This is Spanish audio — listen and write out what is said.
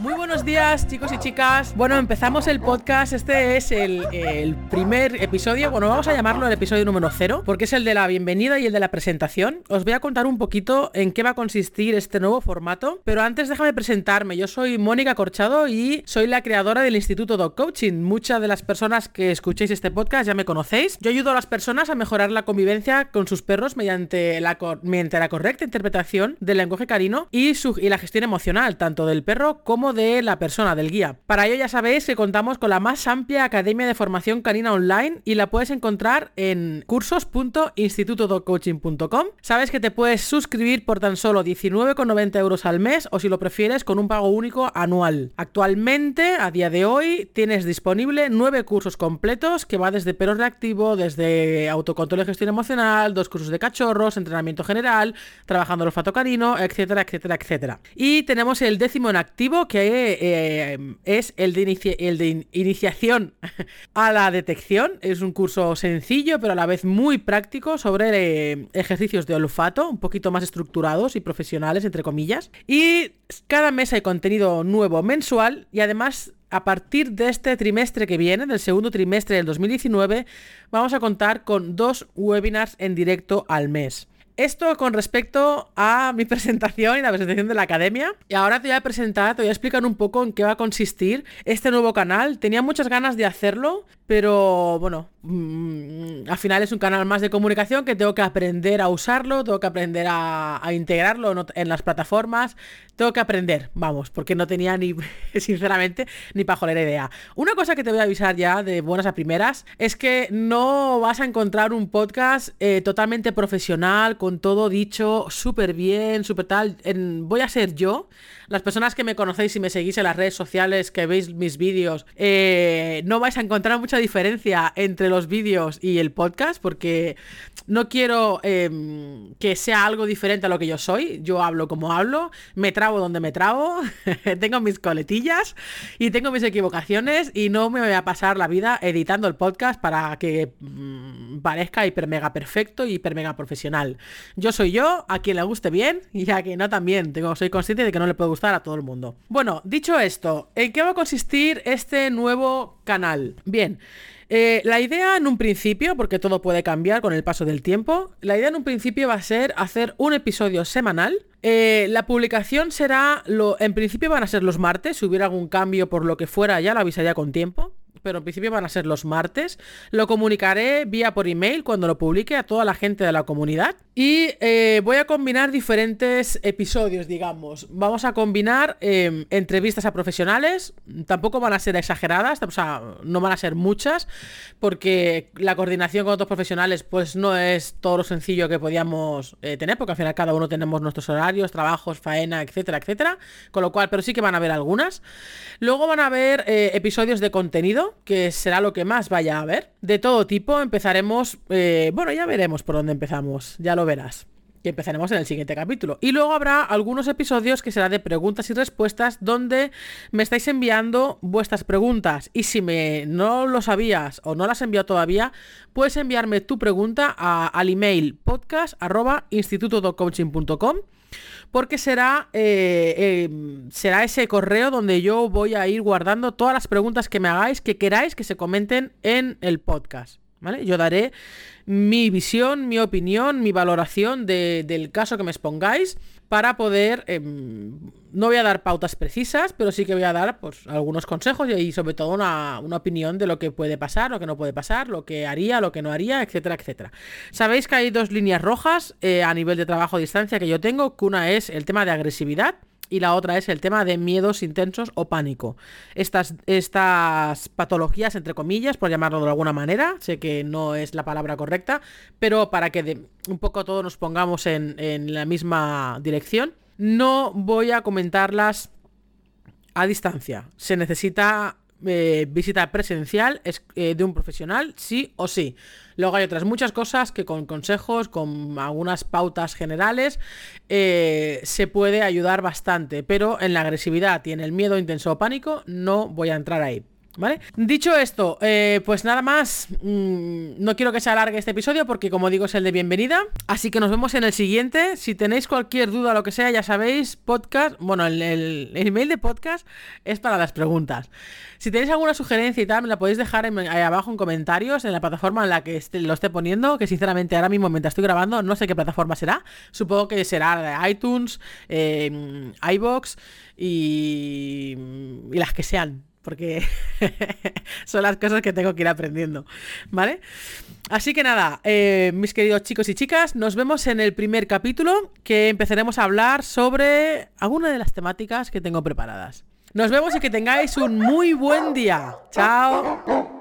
Muy buenos días chicos y chicas. Bueno, empezamos el podcast. Este es el, primer episodio. Bueno, vamos a llamarlo el episodio número cero, porque es el de la bienvenida y el de la presentación. Os voy a contar un poquito en qué va a consistir este nuevo formato. Pero antes déjame presentarme. Yo soy Mónica Corchado y soy la creadora del Instituto Dog Coaching. Muchas de las personas que escuchéis este podcast ya me conocéis. Yo ayudo a las personas a mejorar la convivencia con sus perros mediante la, mediante la correcta interpretación del lenguaje carino y, y la gestión emocional, tanto del perro como de la persona, del guía. Para ello ya sabéis que contamos con la más amplia academia de formación canina online y la puedes encontrar en cursos.institutodogcoaching.com. Sabes que te puedes suscribir por tan solo 19,90 euros al mes o si lo prefieres con un pago único anual. Actualmente, a día de hoy, tienes disponible 9 cursos completos que va desde perro reactivo, desde autocontrol y gestión emocional, dos cursos de cachorros, entrenamiento general, trabajando el olfato canino, etcétera, etcétera, etcétera. Y tenemos el décimo en activo que eh, es el de, iniciación a la detección. Es un curso sencillo, pero a la vez muy práctico sobre eh, ejercicios de olfato, un poquito más estructurados y profesionales, entre comillas. Y cada mes hay contenido nuevo mensual y además a partir de este trimestre que viene, del segundo trimestre del 2019, vamos a contar con dos webinars en directo al mes. Esto con respecto a mi presentación y la presentación de la academia. Y ahora te voy a presentar, te voy a explicar un poco en qué va a consistir este nuevo canal. Tenía muchas ganas de hacerlo, pero bueno, al final es un canal más de comunicación que tengo que aprender a usarlo, tengo que aprender a, integrarlo en las plataformas, tengo que aprender, vamos, porque no tenía ni, sinceramente, ni pajolera idea. Una cosa que te voy a avisar ya de buenas a primeras es que no vas a encontrar un podcast eh, totalmente profesional, con todo dicho súper bien, súper tal. Voy a ser yo las personas que me conocéis y me seguís en las redes sociales, que veis mis vídeos, eh, no vais a encontrar mucha diferencia entre los vídeos y el podcast, porque no quiero eh, que sea algo diferente a lo que yo soy. Yo hablo como hablo, me trabo donde me trabo, tengo mis coletillas y tengo mis equivocaciones y no me voy a pasar la vida editando el podcast para que mmm, parezca hiper mega perfecto y hiper mega profesional. Yo soy yo, a quien le guste bien y a quien no también. Tengo, soy consciente de que no le puedo gustar a todo el mundo. Bueno, dicho esto, ¿en qué va a consistir este nuevo canal? Bien. Eh, la idea en un principio, porque todo puede cambiar con el paso del tiempo, la idea en un principio va a ser hacer un episodio semanal. Eh, la publicación será, lo, en principio van a ser los martes, si hubiera algún cambio por lo que fuera ya lo avisaría con tiempo pero en principio van a ser los martes. Lo comunicaré vía por email cuando lo publique a toda la gente de la comunidad. Y eh, voy a combinar diferentes episodios, digamos. Vamos a combinar eh, entrevistas a profesionales. Tampoco van a ser exageradas, o sea, no van a ser muchas, porque la coordinación con otros profesionales pues no es todo lo sencillo que podíamos eh, tener, porque al final cada uno tenemos nuestros horarios, trabajos, faena, etcétera, etcétera. Con lo cual, pero sí que van a haber algunas. Luego van a haber eh, episodios de contenido que será lo que más vaya a haber. De todo tipo, empezaremos... Eh, bueno, ya veremos por dónde empezamos, ya lo verás que empezaremos en el siguiente capítulo. Y luego habrá algunos episodios que será de preguntas y respuestas donde me estáis enviando vuestras preguntas. Y si me no lo sabías o no las enviado todavía, puedes enviarme tu pregunta a, al email podcast porque será, eh, eh, será ese correo donde yo voy a ir guardando todas las preguntas que me hagáis, que queráis que se comenten en el podcast. ¿Vale? Yo daré mi visión, mi opinión, mi valoración de, del caso que me expongáis para poder, eh, no voy a dar pautas precisas, pero sí que voy a dar pues, algunos consejos y sobre todo una, una, opinión de lo que puede pasar, lo que no puede pasar, lo que haría, lo que no haría, etcétera, etcétera. Sabéis que hay dos líneas rojas eh, a nivel de trabajo a distancia que yo tengo, que una es el tema de agresividad y la otra es el tema de miedos intensos o pánico. Estas, estas patologías, entre comillas, por llamarlo de alguna manera, sé que no es la palabra correcta, pero para que un poco todos nos pongamos en, en la misma dirección, no voy a comentarlas a distancia. Se necesita eh, visita presencial es, eh, de un profesional, sí o sí. Luego hay otras muchas cosas que con consejos, con algunas pautas generales, eh, se puede ayudar bastante. Pero en la agresividad y en el miedo intenso o pánico no voy a entrar ahí. ¿Vale? Dicho esto, eh, pues nada más, mm, no quiero que se alargue este episodio porque como digo es el de bienvenida, así que nos vemos en el siguiente. Si tenéis cualquier duda o lo que sea, ya sabéis, podcast, bueno, el, el, email de podcast es para las preguntas. Si tenéis alguna sugerencia y tal, me la podéis dejar ahí abajo en comentarios, en la plataforma en la que lo esté poniendo, que sinceramente ahora mismo mientras estoy grabando no sé qué plataforma será. Supongo que será iTunes, eh, iBox y, y las que sean porque son las cosas que tengo que ir aprendiendo, ¿vale? Así que nada, eh, mis queridos chicos y chicas, nos vemos en el primer capítulo que empezaremos a hablar sobre alguna de las temáticas que tengo preparadas. Nos vemos y que tengáis un muy buen día. Chao.